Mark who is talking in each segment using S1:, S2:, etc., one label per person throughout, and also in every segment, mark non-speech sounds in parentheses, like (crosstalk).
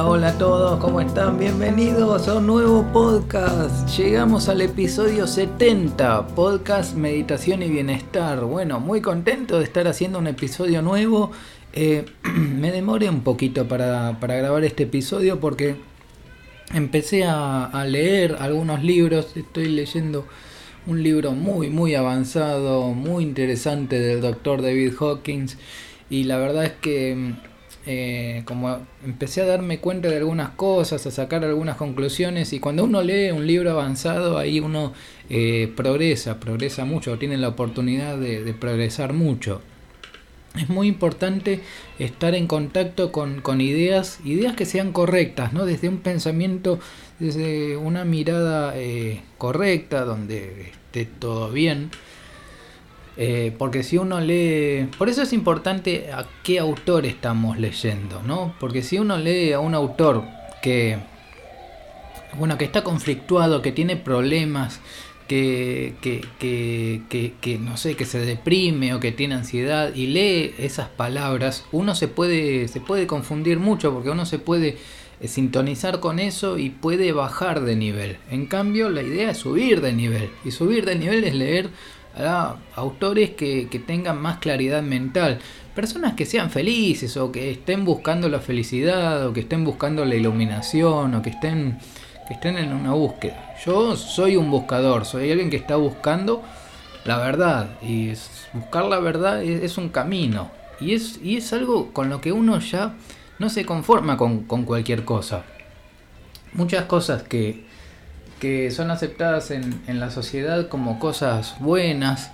S1: Hola, a todos, ¿cómo están? Bienvenidos a un nuevo podcast. Llegamos al episodio 70, podcast Meditación y Bienestar. Bueno, muy contento de estar haciendo un episodio nuevo. Eh, (clears throat) me demoré un poquito para, grabar este episodio porque empecé a, leer algunos libros. Estoy leyendo un libro muy, muy avanzado, muy interesante del doctor David Hawkins. Y la verdad es que eh, como empecé a darme cuenta de algunas cosas, a sacar algunas conclusiones y cuando uno lee un libro avanzado ahí uno eh, progresa, progresa mucho, tiene la oportunidad de, progresar mucho. Es muy importante estar en contacto con, ideas, ideas que sean correctas, ¿no? desde un pensamiento, desde una mirada eh, correcta, donde esté todo bien. Eh, porque si uno lee, por eso es importante a qué autor estamos leyendo, ¿no? Porque si uno lee a un autor que, bueno, que está conflictuado, que tiene problemas, que, que, que, que, no sé, que se deprime o que tiene ansiedad y lee esas palabras, uno se puede, se puede confundir mucho porque uno se puede eh, sintonizar con eso y puede bajar de nivel. En cambio, la idea es subir de nivel. Y subir de nivel es leer autores que, tengan más claridad mental, personas que sean felices o que estén buscando la felicidad o que estén buscando la iluminación o que estén, que estén en una búsqueda. Yo soy un buscador, soy alguien que está buscando la verdad y buscar la verdad es, un camino y es, y es algo con lo que uno ya no se conforma con cualquier cosa. Muchas cosas que, que son aceptadas en, en, la sociedad como cosas buenas,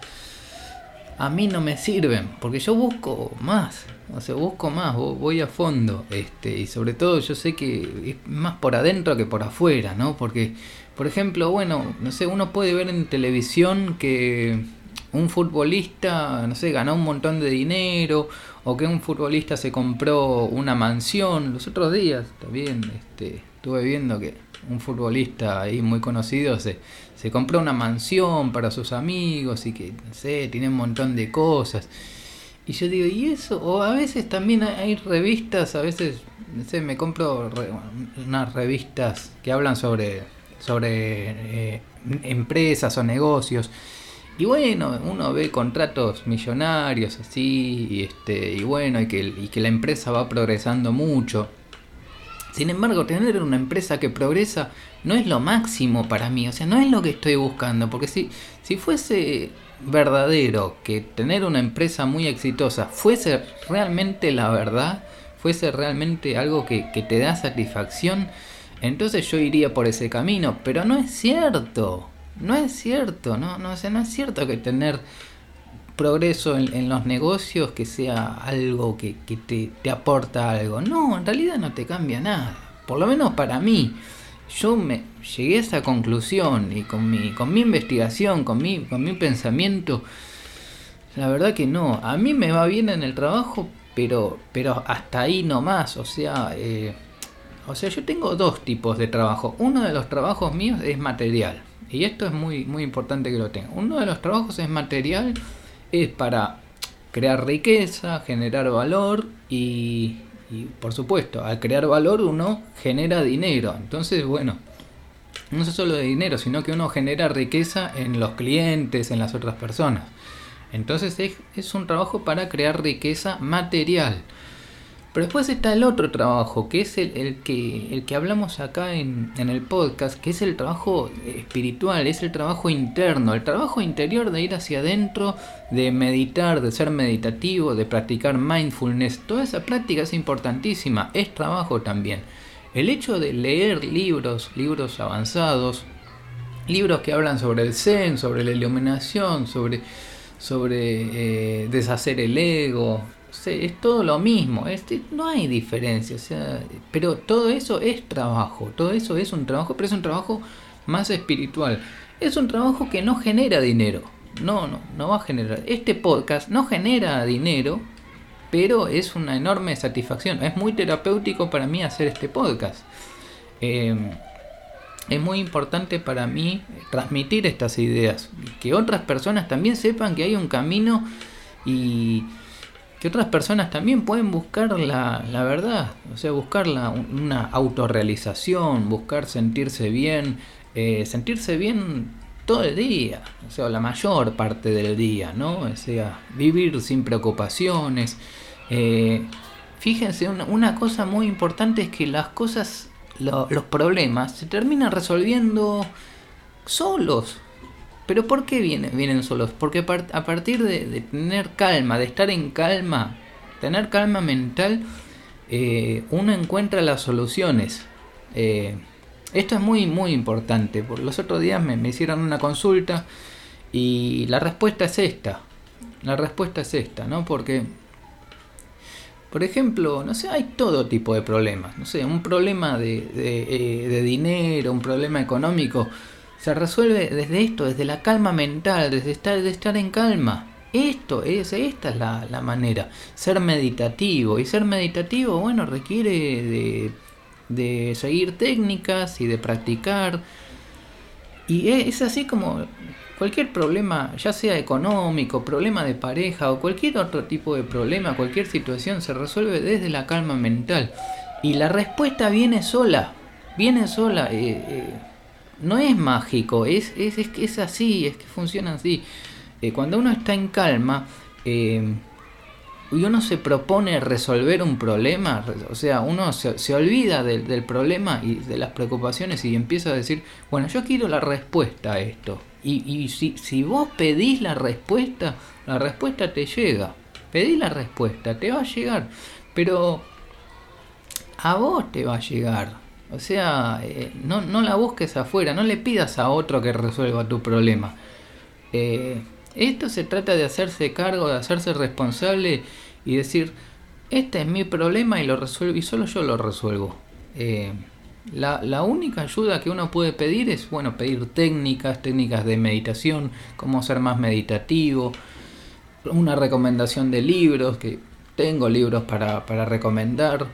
S1: a mí no me sirven, porque yo busco más, o sea, busco más, voy a fondo, este, y sobre todo yo sé que es más por adentro que por afuera, ¿no? Porque, por ejemplo, bueno, no sé, uno puede ver en televisión que un futbolista, no sé, ganó un montón de dinero, o que un futbolista se compró una mansión, los otros días, también, este, estuve viendo que un futbolista ahí muy conocido se, se compró una mansión para sus amigos y que, tiene un montón de cosas. Y yo digo, ¿y eso? O a veces también hay revistas, a veces, no me compro unas revistas que hablan sobre, sobre eh, empresas o negocios. Y bueno, uno ve contratos millonarios así, y, este, y bueno, y que, y que la empresa va progresando mucho. Sin embargo, tener una empresa que progresa no es lo máximo para mí, o sea, no es lo que estoy buscando, porque si, si fuese verdadero que tener una empresa muy exitosa fuese realmente la verdad, fuese realmente algo que, que te da satisfacción, entonces yo iría por ese camino, pero no es cierto, no es cierto, no, no, no es cierto que tener progreso en, los negocios que sea algo que, te, te, aporta algo. No, en realidad no te cambia nada. Por lo menos para mí. Yo me llegué a esa conclusión y con mi, con mi investigación, con mi, con mi pensamiento, la verdad que no. A mí me va bien en el trabajo, pero, pero hasta ahí no más. O sea, eh, o sea, yo tengo dos tipos de trabajo. Uno de los trabajos míos es material. Y esto es muy, muy importante que lo tenga. Uno de los trabajos es material es para crear riqueza, generar valor y, por supuesto, al crear valor uno genera dinero. Entonces, bueno, no es solo de dinero, sino que uno genera riqueza en los clientes, en las otras personas. Entonces es, es un trabajo para crear riqueza material. Pero después está el otro trabajo, que es el, que, el que hablamos acá en, en, el podcast, que es el trabajo espiritual, es el trabajo interno, el trabajo interior de ir hacia adentro, de meditar, de ser meditativo, de practicar mindfulness. Toda esa práctica es importantísima, es trabajo también. El hecho de leer libros, libros avanzados, libros que hablan sobre el zen, sobre la iluminación, sobre, sobre eh, deshacer el ego, es todo lo mismo, este, no hay diferencia, pero todo eso es trabajo, todo eso es un trabajo, pero es un trabajo más espiritual. Es un trabajo que no genera dinero, no, no, no va a generar. Este podcast no genera dinero, pero es una enorme satisfacción. Es muy terapéutico para mí hacer este podcast. Em, es muy importante para mí transmitir estas ideas, que otras personas también sepan que hay un camino y que otras personas también pueden buscar la, verdad, o sea, buscar una autorrealización, buscar sentirse bien, eh, sentirse bien todo el día, o sea, la mayor parte del día, ¿no? O sea, vivir sin preocupaciones. Eh, fíjense, una, cosa muy importante es que las cosas, los problemas, se terminan resolviendo solos. Pero ¿por qué vienen, vienen solos? Porque a partir de, tener calma, de estar en calma, tener calma mental, eh, uno encuentra las soluciones. Eh, esto es muy, muy importante. Por los otros días me, me, hicieron una consulta y la respuesta es esta. La respuesta es esta, ¿no? Porque, por ejemplo, no sé, hay todo tipo de problemas. No sé, un problema de, de, eh, de dinero, un problema económico se resuelve desde esto, desde la calma mental, desde estar, de estar en calma. Esto es, esta es la, manera, ser meditativo. Y ser meditativo, bueno, requiere de, seguir técnicas y de practicar. Y es así como cualquier problema, ya sea económico, problema de pareja o cualquier otro tipo de problema, cualquier situación, se resuelve desde la calma mental. Y la respuesta viene sola, viene sola. Eh, eh, no es mágico, es, es, es, es así, es que funciona así. Eh, cuando uno está en calma eh, y uno se propone resolver un problema, o sea, uno se, se olvida del, problema y de las preocupaciones y empieza a decir, bueno, yo quiero la respuesta a esto. Y, y si, si vos pedís la respuesta, la respuesta te llega. Pedí la respuesta, te va a llegar. Pero a vos te va a llegar. O sea, eh, no, no, la busques afuera, no le pidas a otro que resuelva tu problema. Eh, esto se trata de hacerse cargo, de hacerse responsable y decir, este es mi problema y lo resuelvo y solo yo lo resuelvo. Eh, la, la, única ayuda que uno puede pedir es, bueno, pedir técnicas, técnicas de meditación, cómo ser más meditativo, una recomendación de libros, que tengo libros para, para recomendar,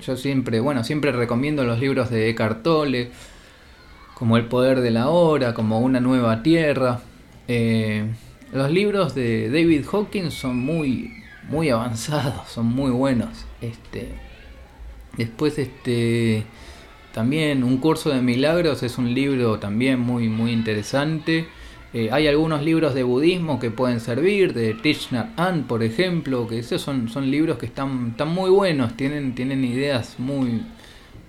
S1: yo siempre, bueno, siempre recomiendo los libros de Eckhart Tolle, como El poder de la hora, como Una nueva tierra. Eh, los libros de David Hawkins son muy, muy avanzados, son muy buenos. Este, después, este, también Un curso de milagros es un libro también muy, muy interesante. Eh, hay algunos libros de budismo que pueden servir, de Thich Nhat Hanh, por ejemplo, que esos son, son libros que están, están muy buenos, tienen, tienen ideas muy,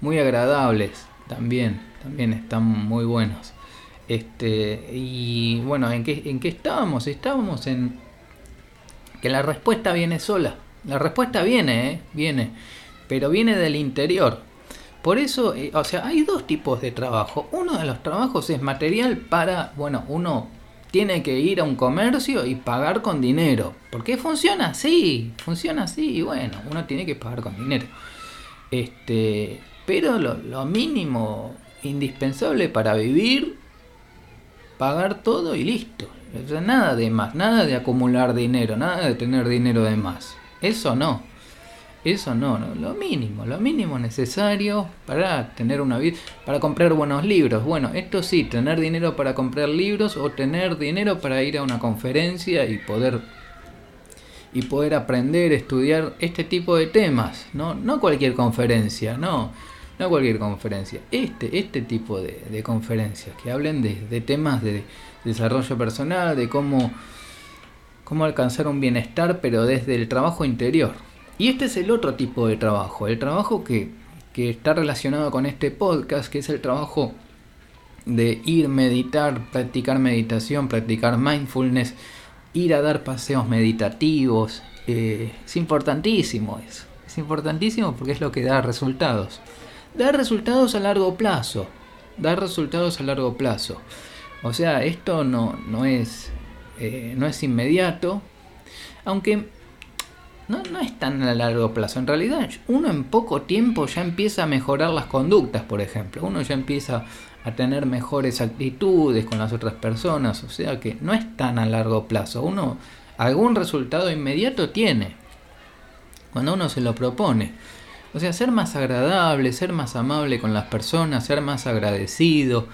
S1: muy agradables también, también están muy buenos. Este, y bueno, ¿en qué, ¿en qué estábamos? Estábamos en que la respuesta viene sola. La respuesta viene, ¿eh? viene, pero viene del interior. Por eso, eh, o sea, hay dos tipos de trabajo. Uno de los trabajos es material para, bueno, uno tiene que ir a un comercio y pagar con dinero. Porque funciona así, funciona así y bueno, uno tiene que pagar con dinero. Este, pero lo, mínimo indispensable para vivir, pagar todo y listo. Nada de más, nada de acumular dinero, nada de tener dinero de más. Eso no. Eso no, no, lo mínimo, lo mínimo necesario para tener una vida, para comprar buenos libros. Bueno, esto sí, tener dinero para comprar libros o tener dinero para ir a una conferencia y poder y poder aprender, estudiar este tipo de temas, no, no cualquier conferencia, no, no cualquier conferencia, este, este tipo de, conferencias que hablen de, de temas de desarrollo personal, de cómo, cómo alcanzar un bienestar, pero desde el trabajo interior. Y este es el otro tipo de trabajo, el trabajo que, está relacionado con este podcast, que es el trabajo de ir, meditar, practicar meditación, practicar mindfulness, ir a dar paseos meditativos. Eh, es importantísimo eso. Es importantísimo porque es lo que da resultados. Da resultados a largo plazo. Da resultados a largo plazo. O sea, esto no, no, es, eh, no es inmediato. Aunque no, no es tan a largo plazo. En realidad, uno en poco tiempo ya empieza a mejorar las conductas, por ejemplo. Uno ya empieza a tener mejores actitudes con las otras personas. O sea que no es tan a largo plazo. Uno algún resultado inmediato tiene cuando uno se lo propone. O sea, ser más agradable, ser más amable con las personas, ser más agradecido.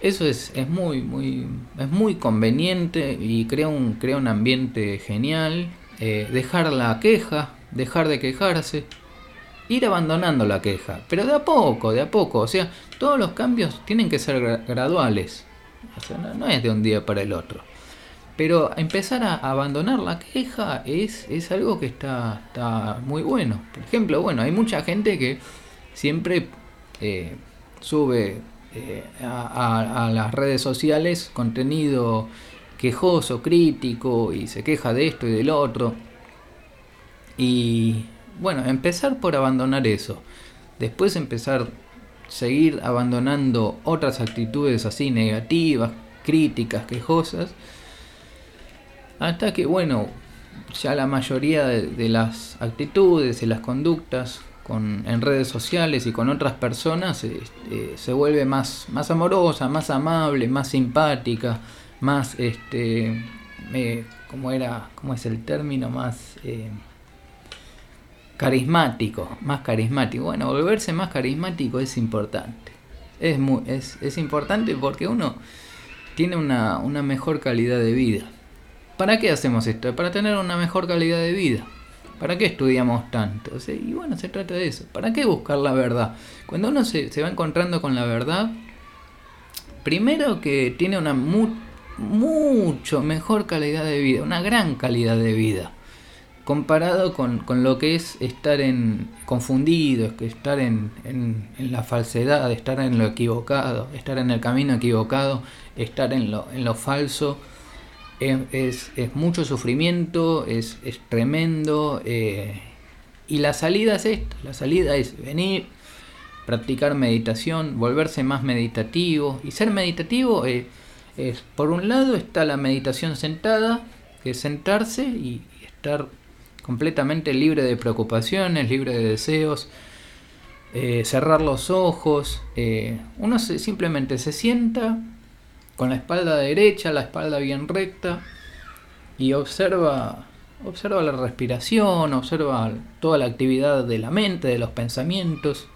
S1: Eso es, es muy, muy, es muy conveniente y crea un, crea un ambiente genial eh, dejar la queja, dejar de quejarse, ir abandonando la queja, pero de a poco, de a poco, o sea, todos los cambios tienen que ser graduales, no, es de un día para el otro. Pero empezar a abandonar la queja es, es algo que está, está, muy bueno. Por ejemplo, bueno, hay mucha gente que siempre eh, sube eh, a, las redes sociales contenido quejoso, crítico y se queja de esto y del otro. Y bueno, empezar por abandonar eso. Después empezar seguir abandonando otras actitudes así negativas, críticas, quejosas. Hasta que, bueno, ya la mayoría de, las actitudes y las conductas con, en redes sociales y con otras personas este, se vuelve más, más amorosa, más amable, más simpática, más, este, eh, ¿cómo era, cómo es el término? Más eh, carismático, más carismático. Bueno, volverse más carismático es importante. Es, muy, es, es importante porque uno tiene una, una mejor calidad de vida. ¿Para qué hacemos esto? Para tener una mejor calidad de vida. ¿Para qué estudiamos tanto? y bueno, se trata de eso. ¿Para qué buscar la verdad? Cuando uno se, se va encontrando con la verdad, primero que tiene una mucho mejor calidad de vida, una gran calidad de vida, comparado con, lo que es estar en confundido, estar en, en, la falsedad, estar en lo equivocado, estar en el camino equivocado, estar en lo, en lo falso es, mucho sufrimiento, es, tremendo. Eh, y la salida es esta, la salida es venir, practicar meditación, volverse más meditativo. Y ser meditativo es, por un lado está la meditación sentada, que es sentarse y estar completamente libre de preocupaciones, libre de deseos, eh, cerrar los ojos. Eh, uno simplemente se sienta con la espalda derecha, la espalda bien recta y observa observa la respiración, observa toda la actividad de la mente, de los pensamientos,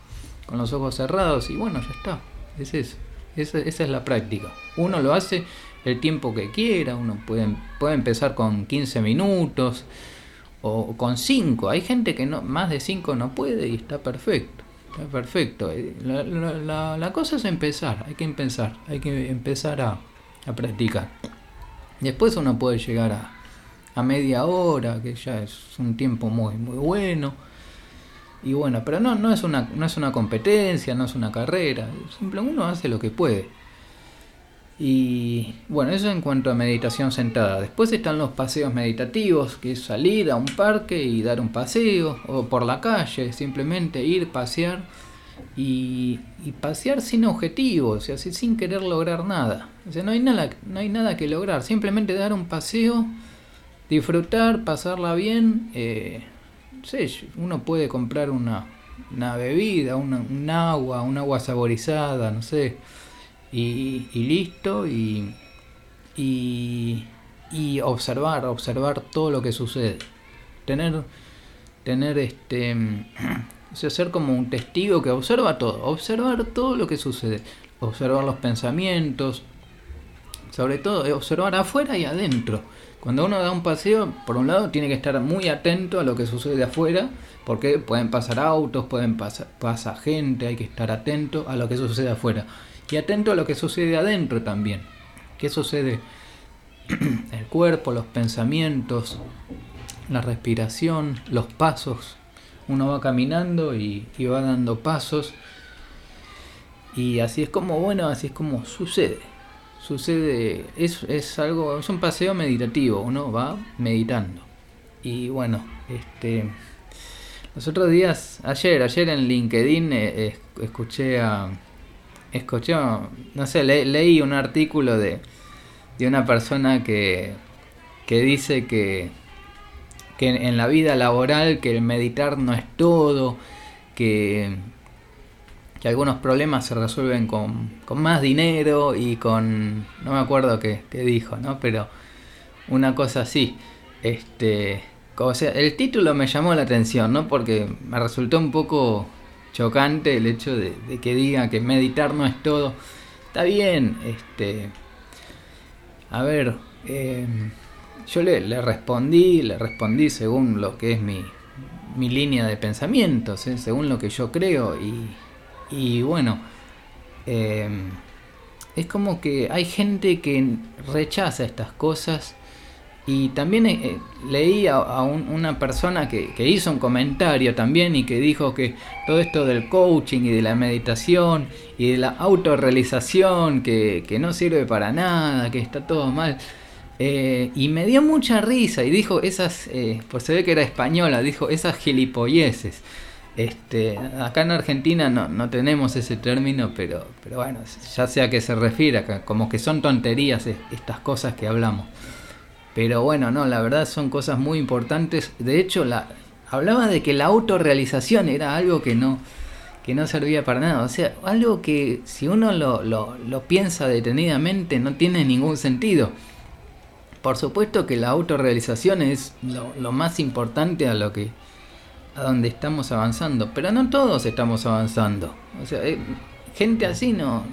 S1: con los ojos cerrados y bueno, ya está. Es eso. Esa, es la práctica. Uno lo hace el tiempo que quiera, uno puede, puede empezar con 15 minutos o con 5. Hay gente que no más de 5 no puede y está perfecto. Perfecto. Eh, la, cosa es empezar, hay que empezar, hay que empezar a, practicar. Después uno puede llegar a, a, media hora, que ya es un tiempo muy, muy bueno. Y bueno, pero no, no, es una, no es una competencia, no es una carrera. Simplemente uno hace lo que puede. Y bueno, eso en cuanto a meditación sentada. Después están los paseos meditativos, que es salir a un parque y dar un paseo, o por la calle, simplemente ir, pasear y, pasear sin objetivos, o sea, sin querer lograr nada. O sea, no hay nada, no hay nada que lograr, simplemente dar un paseo, disfrutar, pasarla bien. Eh, uno puede comprar una, una bebida, un agua, un agua saborizada, no sé y, listo y, y, observar, observar todo lo que sucede. Tener, tener este, (clears throat) o ser como un testigo que observa todo, observar todo lo que sucede, observar los pensamientos, sobre todo observar afuera y adentro. Cuando uno da un paseo, por un lado tiene que estar muy atento a lo que sucede afuera, porque pueden pasar autos, pueden pasar pasa gente, hay que estar atento a lo que sucede afuera y atento a lo que sucede adentro también. ¿Qué sucede? (clears throat) El cuerpo, los pensamientos, la respiración, los pasos. Uno va caminando y, va dando pasos. Y así es como, bueno, así es como sucede. Sucede, es, es algo, es un paseo meditativo, uno va meditando. Y bueno, este, los otros días, ayer, ayer en LinkedIn eh, escuché a, escuché, no sé, leí un artículo de, de una persona que, que dice que, que en la vida laboral que el meditar no es todo, que, que algunos problemas se resuelven con, con más dinero y con, no me acuerdo qué, qué dijo, ¿no? Pero una cosa así, este, o sea, el título me llamó la atención, ¿no? Porque me resultó un poco chocante el hecho de, que diga que meditar no es todo. Está bien, este. A ver, eh, yo le, respondí, le respondí según lo que es mi, mi línea de pensamientos, ¿eh? según lo que yo creo. Y, y bueno, em, es como que hay gente que rechaza estas cosas. Y también eh, leí a, una persona que, que, hizo un comentario también y que dijo que todo esto del coaching y de la meditación y de la autorrealización que, que no sirve para nada, que está todo mal. Eh, y me dio mucha risa y dijo esas, eh, pues se ve que era española, dijo esas gilipolleces. Este, acá en Argentina no, no tenemos ese término, pero, pero bueno, ya sea que se refiere, como que son tonterías estas cosas que hablamos. Pero bueno, no, la verdad son cosas muy importantes. De hecho, la, hablaba de que la autorrealización era algo que no, que no servía para nada. O sea, algo que si uno lo, lo, piensa detenidamente no tiene ningún sentido. Por supuesto que la autorrealización es lo más importante a lo que a donde estamos avanzando, pero no todos estamos avanzando. O sea, eh, gente así no,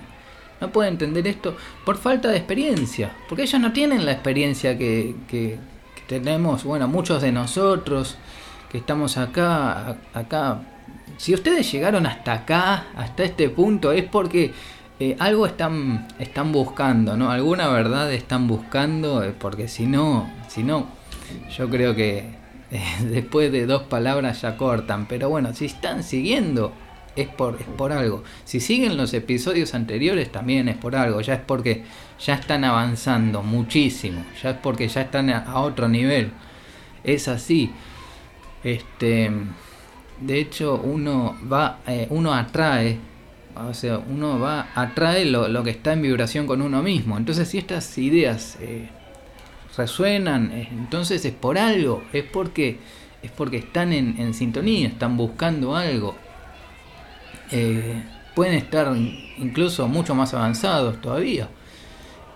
S1: no puede entender esto por falta de experiencia, porque ellos no tienen la experiencia que, que, tenemos, bueno, muchos de nosotros que estamos acá, acá. Si ustedes llegaron hasta acá, hasta este punto, es porque eh, algo están, están buscando, ¿no? Alguna verdad están buscando, eh, porque si no, si no, yo creo que (laughs) después de dos palabras ya cortan. Pero bueno, si están siguiendo, es por, es por algo. Si siguen los episodios anteriores, también es por algo. Ya es porque ya están avanzando muchísimo. Ya es porque ya están a, otro nivel. Es así. Este, de hecho, uno va, eh, uno atrae. O sea, uno va, atrae lo, lo, que está en vibración con uno mismo. Entonces, si estas ideas eh, resuenan, eh, entonces es por algo, es porque, es porque están en, sintonía, están buscando algo. Eh, pueden estar incluso mucho más avanzados todavía.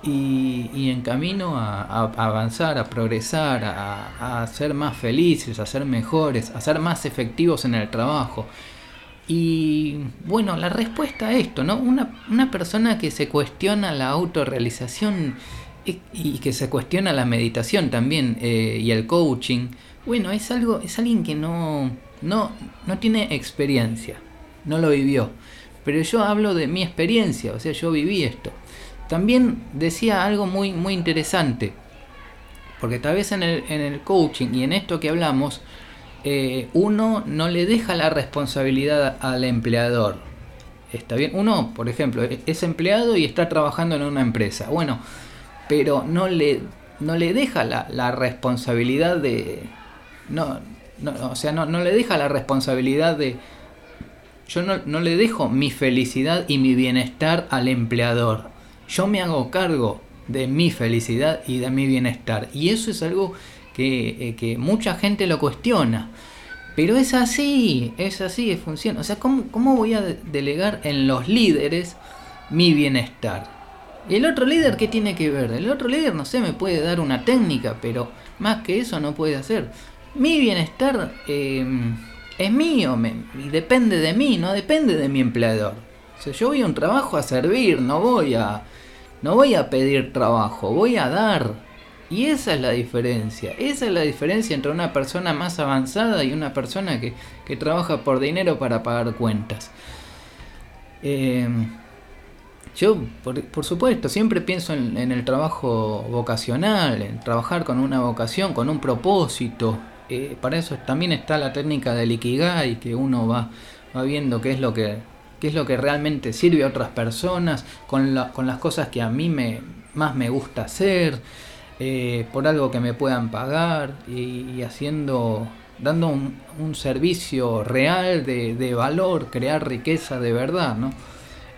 S1: Y, en camino a, avanzar, a progresar, a, ser más felices, a ser mejores, a ser más efectivos en el trabajo. Y bueno, la respuesta a esto, ¿no? Una, una persona que se cuestiona la autorrealización y, que se cuestiona la meditación también eh, y el coaching, bueno, es algo, es alguien que no, no, no tiene experiencia, no lo vivió. Pero yo hablo de mi experiencia, o sea, yo viví esto. También decía algo muy, muy interesante, porque tal vez en el, en el coaching y en esto que hablamos, eh, uno no le deja la responsabilidad al empleador. Está bien, uno, por ejemplo, es empleado y está trabajando en una empresa. Bueno, pero no le, no le deja la, la responsabilidad de... No, no, o sea, no, no le deja la responsabilidad de... Yo no, no le dejo mi felicidad y mi bienestar al empleador. Yo me hago cargo de mi felicidad y de mi bienestar. Y eso es algo que, eh, que mucha gente lo cuestiona. Pero es así, es así, funciona. O sea, ¿cómo, ¿cómo voy a delegar en los líderes mi bienestar? ¿Y el otro líder qué tiene que ver? El otro líder, no sé, me puede dar una técnica, pero más que eso no puede hacer. Mi bienestar em, es mío y depende de mí, no depende de mi empleador. O sea, yo voy a un trabajo a servir, no voy a, no voy a pedir trabajo, voy a dar. Y esa es la diferencia. Esa es la diferencia entre una persona más avanzada y una persona que, que trabaja por dinero para pagar cuentas. Eh, yo, por, supuesto, siempre pienso en, el trabajo vocacional, en trabajar con una vocación, con un propósito. Eh, para eso también está la técnica del Ikigai, que uno va, va viendo qué es lo que qué es lo que realmente sirve a otras personas, con, con las cosas que a mí me, más me gusta hacer, eh, por algo que me puedan pagar y, haciendo, dando un, un servicio real de, de, valor, crear riqueza de verdad, ¿no?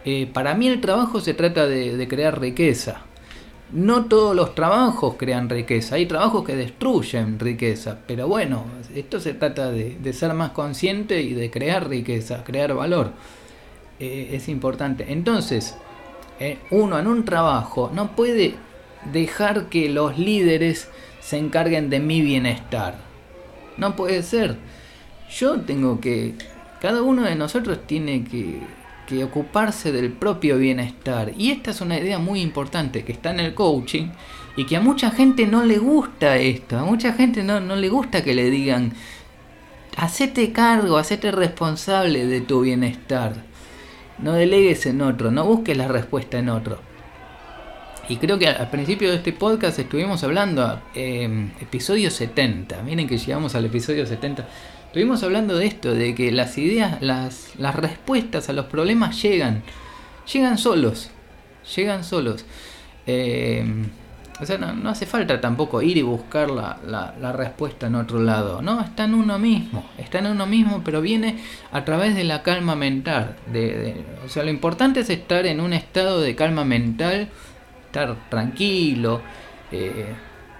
S1: Eh, para mí el trabajo se trata de, crear riqueza. No todos los trabajos crean riqueza, hay trabajos que destruyen riqueza, pero bueno, esto se trata de, ser más consciente y de crear riqueza, crear valor. Eh, es importante. Entonces, eh, uno en un trabajo no puede dejar que los líderes se encarguen de mi bienestar. No puede ser. Yo tengo que... Cada uno de nosotros tiene que que ocuparse del propio bienestar. Y esta es una idea muy importante que está en el coaching y que a mucha gente no le gusta esto. A mucha gente no, no le gusta que le digan, hacete cargo, hacete responsable de tu bienestar. No delegues en otro, no busques la respuesta en otro. Y creo que al principio de este podcast estuvimos hablando, eh, episodio 70, miren que llegamos al episodio 70, estuvimos hablando de esto, de que las ideas, las, las respuestas a los problemas llegan, llegan solos, llegan solos. Eh, o sea, no, hace falta tampoco ir y buscar la, la, respuesta en otro lado, ¿no? Está en uno mismo, está en uno mismo, pero viene a través de la calma mental. De, o sea, lo importante es estar en un estado de calma mental, estar tranquilo, eh,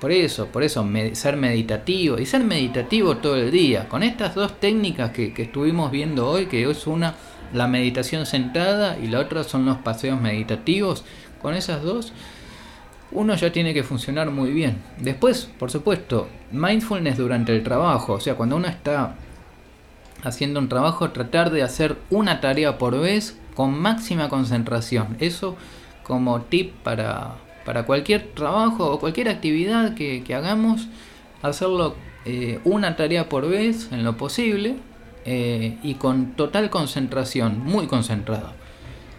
S1: por eso, por eso, ser meditativo y ser meditativo todo el día. Con estas dos técnicas que, que estuvimos viendo hoy, que es una la meditación sentada y la otra son los paseos meditativos, con esas dos uno ya tiene que funcionar muy bien. Después, por supuesto, mindfulness durante el trabajo, o sea, cuando uno está haciendo un trabajo, tratar de hacer una tarea por vez con máxima concentración. Eso como tip para, para cualquier trabajo o cualquier actividad que, hagamos, hacerlo eh, una tarea por vez en lo posible eh, y con total concentración, muy concentrado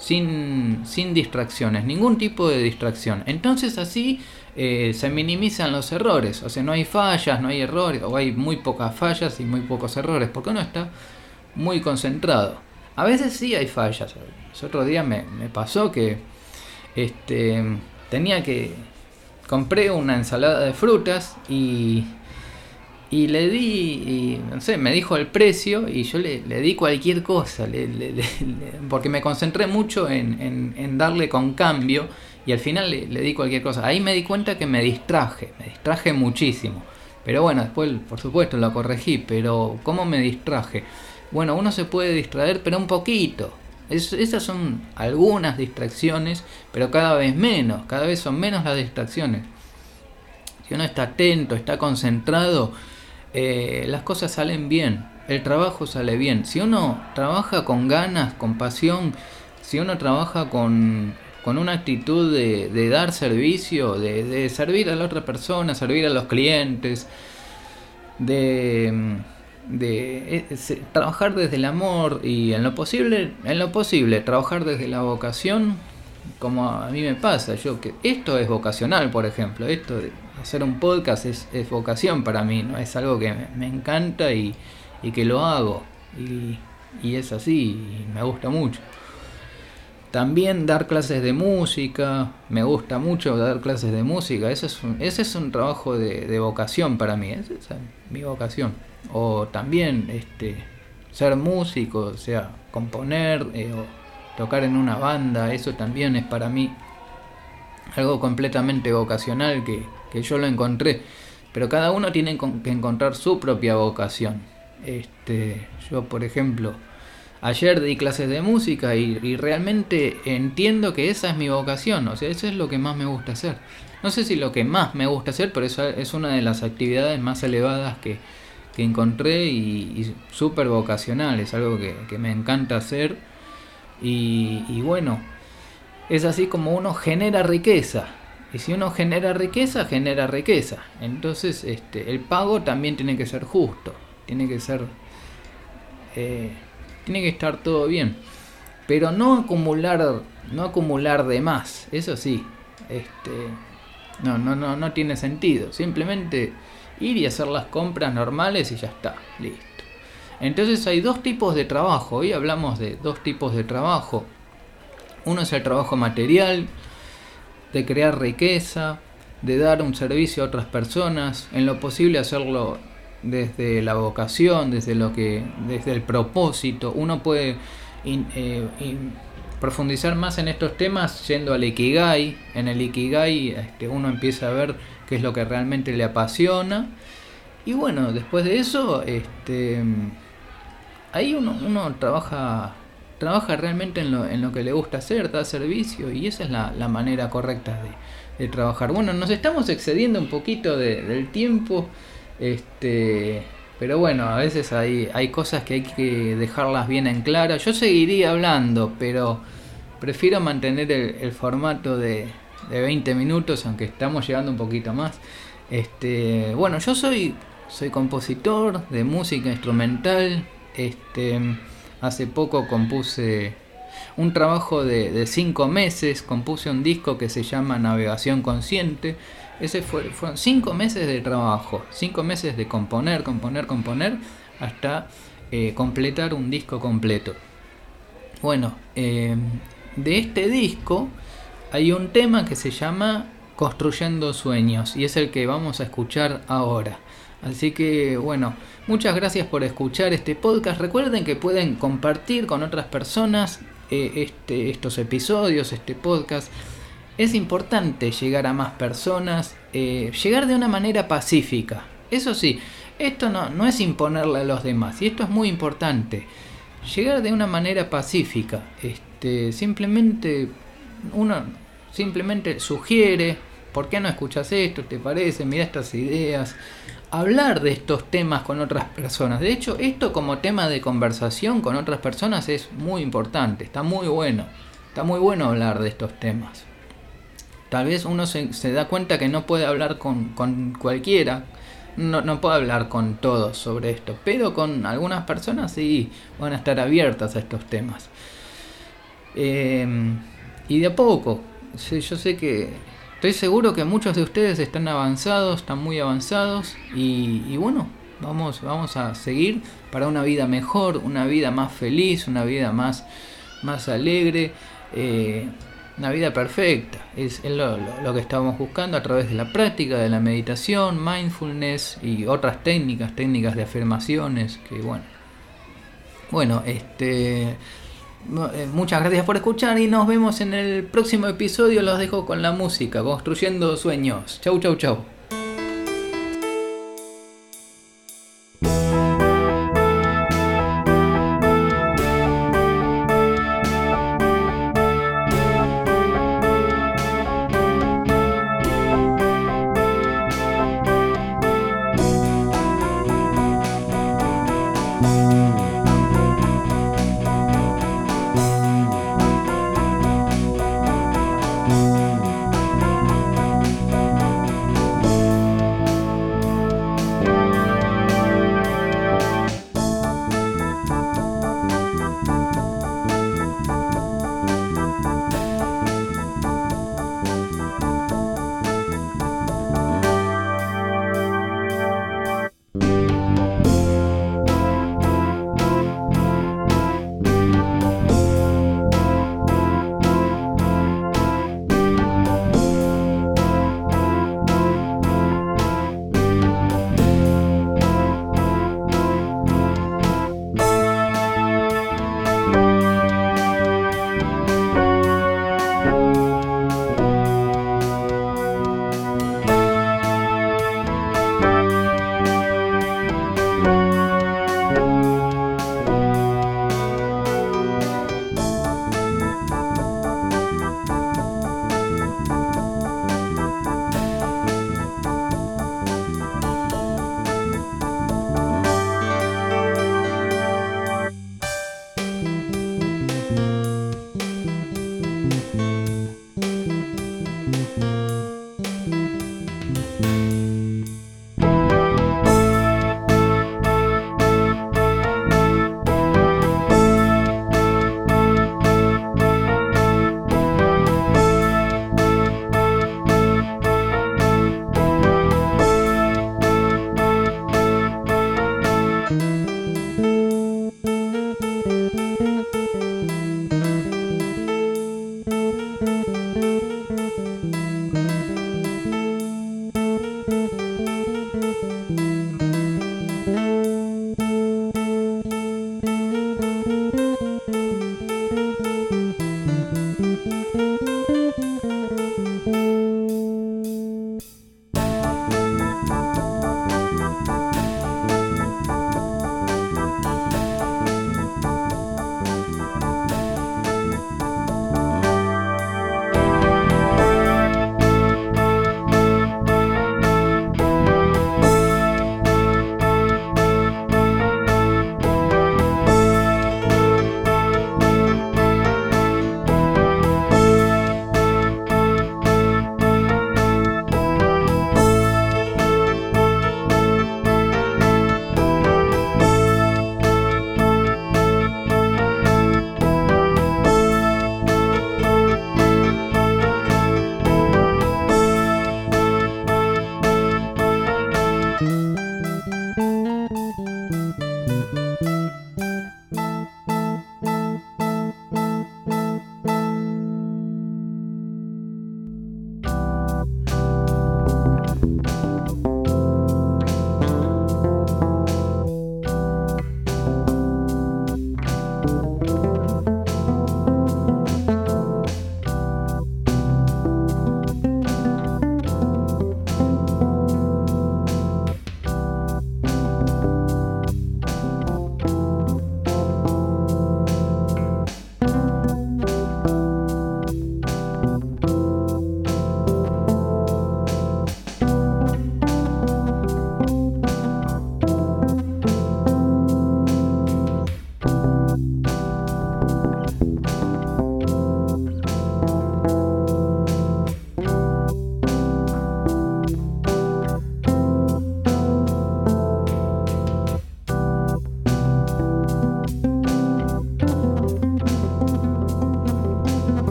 S1: sin, sin distracciones, ningún tipo de distracción. Entonces así eh, se minimizan los errores, o sea, no hay fallas, no hay errores, o hay muy pocas fallas y muy pocos errores, porque uno está muy concentrado. A veces sí hay fallas. El otro día me, me pasó que este, tenía que... Compré una ensalada de frutas y y le di, y, no sé, me dijo el precio y yo le, di cualquier cosa, porque me concentré mucho en, darle con cambio y al final le, di cualquier cosa. Ahí me di cuenta que me distraje, me distraje muchísimo. Pero bueno, después por supuesto lo corregí, pero ¿cómo me distraje? Bueno, uno se puede distraer, pero un poquito. Esas son algunas distracciones, pero cada vez menos, cada vez son menos las distracciones. Si uno está atento, está concentrado, eh, las cosas salen bien, el trabajo sale bien. Si uno trabaja con ganas, con pasión, si uno trabaja con, con una actitud de, dar servicio, de, servir a la otra persona, servir a los clientes, de, de eh, trabajar desde el amor y en lo posible, en lo posible, trabajar desde la vocación, como a mí me pasa, yo que esto es vocacional, por ejemplo, esto hacer un podcast es, vocación para mí, ¿no? Es algo que me, encanta y, que lo hago. Y, es así, y me gusta mucho. También dar clases de música, me gusta mucho dar clases de música, ese es un, ese es un trabajo de, vocación para mí, esa es mi vocación. O también este, ser músico, o sea, componer eh, o tocar en una banda, eso también es para mí algo completamente vocacional que, que yo lo encontré. Pero cada uno tiene que encontrar su propia vocación. Este, yo, por ejemplo, ayer di clases de música y, realmente entiendo que esa es mi vocación. O sea, eso es lo que más me gusta hacer. No sé si lo que más me gusta hacer, pero eso es una de las actividades más elevadas que, que encontré y, súper vocacional. Es algo que, me encanta hacer. Y, y bueno, es así como uno genera riqueza y si uno genera riqueza, genera riqueza. Entonces, este, el pago también tiene que ser justo. Tiene que ser. Eh, tiene que estar todo bien. Pero no acumular. No acumular de más. Eso sí. Este. No, no, no, no tiene sentido. Simplemente ir y hacer las compras normales y ya está. Listo. Entonces hay dos tipos de trabajo. Hoy hablamos de dos tipos de trabajo. Uno es el trabajo material de crear riqueza, de dar un servicio a otras personas, en lo posible hacerlo desde la vocación, desde lo que, desde el propósito. Uno puede eh, profundizar más en estos temas yendo al ikigai. En el ikigai este, uno empieza a ver qué es lo que realmente le apasiona. Y bueno, después de eso, este, ahí uno, uno trabaja trabaja realmente en lo, en lo que le gusta hacer, da servicio y esa es la, manera correcta de, trabajar. Bueno, nos estamos excediendo un poquito del tiempo, este, Pero bueno, a veces hay, hay cosas que hay que dejarlas bien en clara. Yo seguiría hablando, pero prefiero mantener el, formato de, de 20 minutos, aunque estamos llegando un poquito más. Este, bueno, yo soy, soy compositor de música instrumental. Este, hace poco compuse un trabajo de, de cinco meses, compuse un disco que se llama Navegación Consciente ese fue, fueron cinco meses de trabajo, cinco meses de componer, componer, componer, hasta eh, completar un disco completo. Bueno, eh, de este disco hay un tema que se llama Construyendo Sueños y es el que vamos a escuchar ahora. Así que bueno, muchas gracias por escuchar este podcast. Recuerden que pueden compartir con otras personas eh, este, estos episodios, este podcast es importante llegar a más personas, eh, llegar de una manera pacífica. Eso sí, esto no, no es imponerle a los demás, y esto es muy importante. Llegar de una manera pacífica. Este, simplemente uno simplemente sugiere, ¿por qué no escuchas esto? ¿Te parece? Mira estas ideas. Hablar de estos temas con otras personas. De hecho, esto como tema de conversación con otras personas es muy importante, está muy bueno. Está muy bueno hablar de estos temas. Tal vez uno se, da cuenta que no puede hablar con, cualquiera, no, no, puede hablar con todos sobre esto, pero con algunas personas sí van a estar abiertas a estos temas. Em, y de a poco, yo sé que estoy seguro que muchos de ustedes están avanzados, están muy avanzados y, bueno, vamos, vamos a seguir para una vida mejor, una vida más feliz, una vida más, más alegre. Eh, una vida perfecta. Es, lo, que estamos buscando a través de la práctica, de la meditación, mindfulness y otras técnicas, técnicas de afirmaciones, que bueno. Bueno, este eh, muchas gracias por escuchar y nos vemos en el próximo episodio. Los dejo con la música, construyendo sueños. Chau, chau, chau.